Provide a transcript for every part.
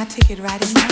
my ticket right now.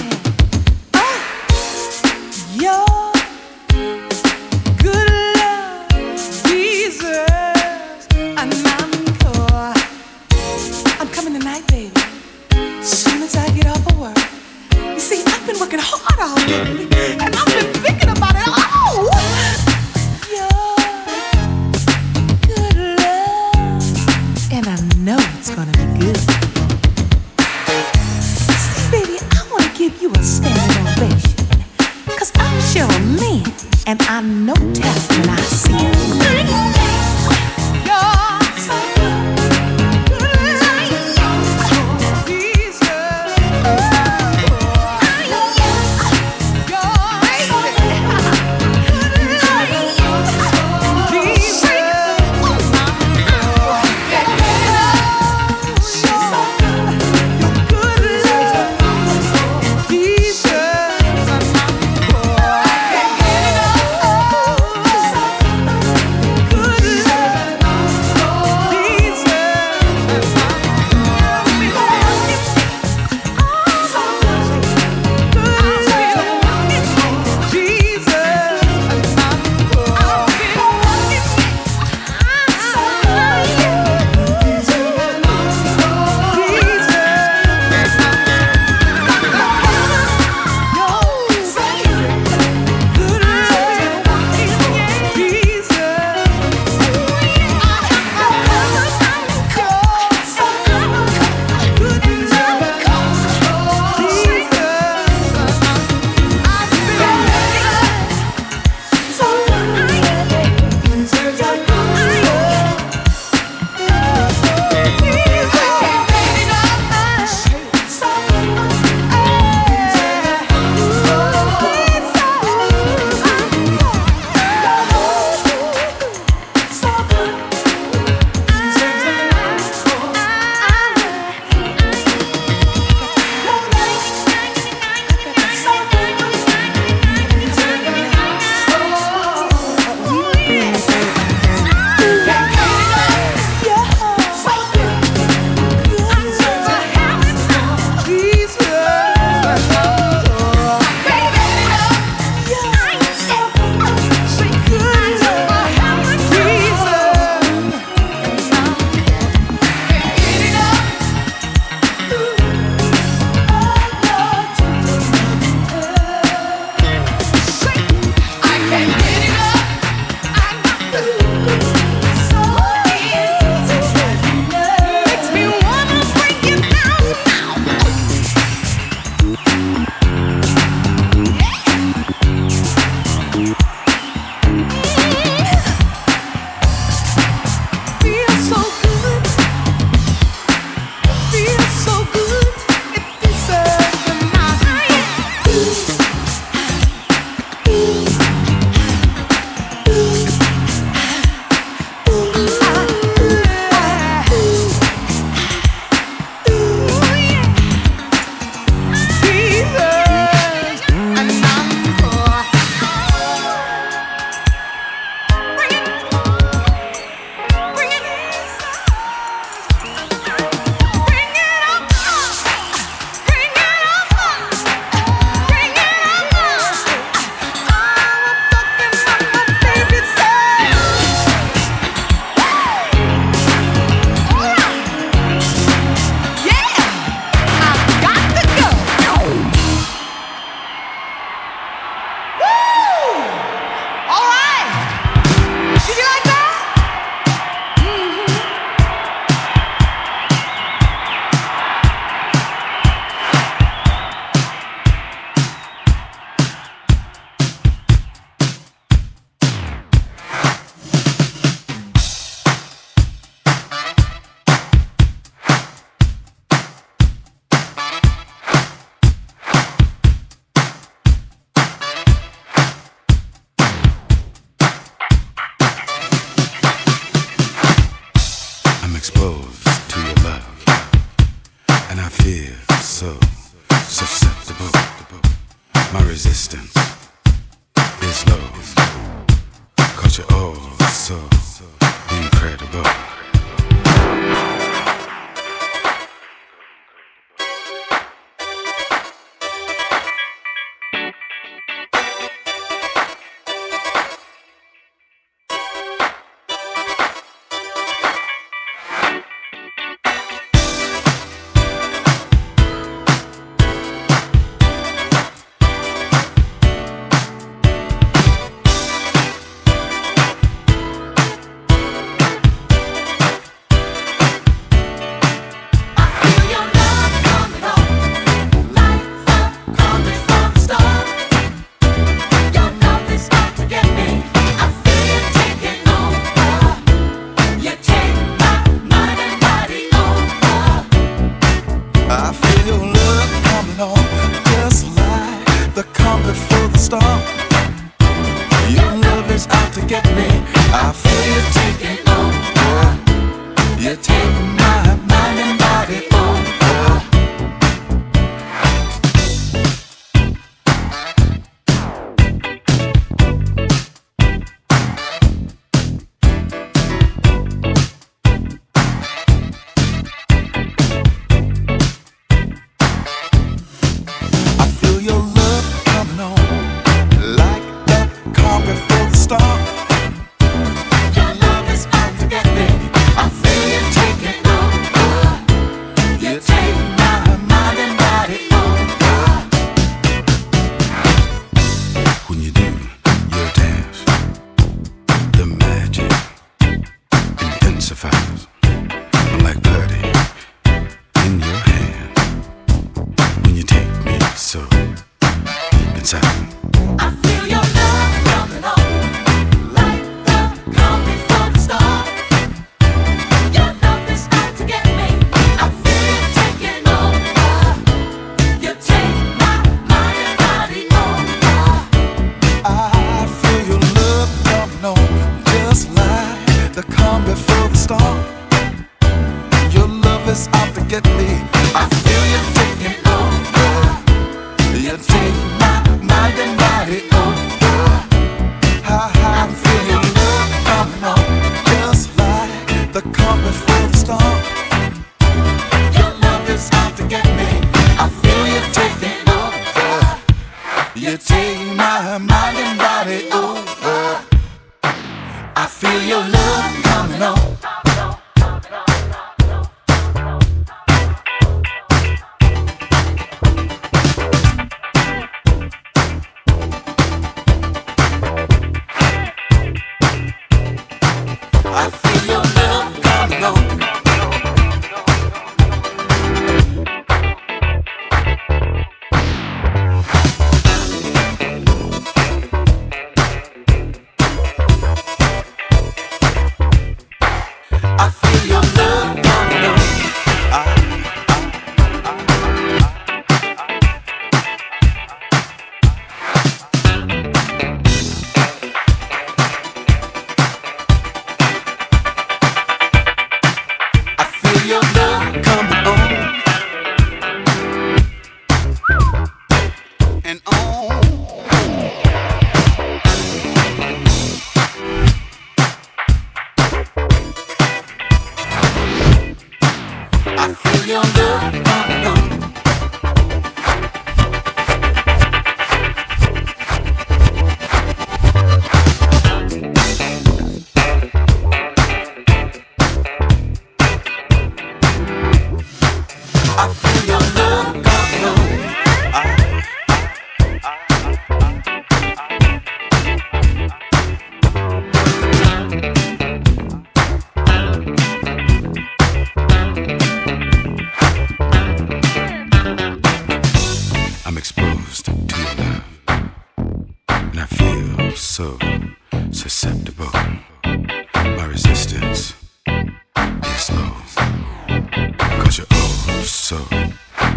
So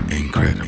incredible.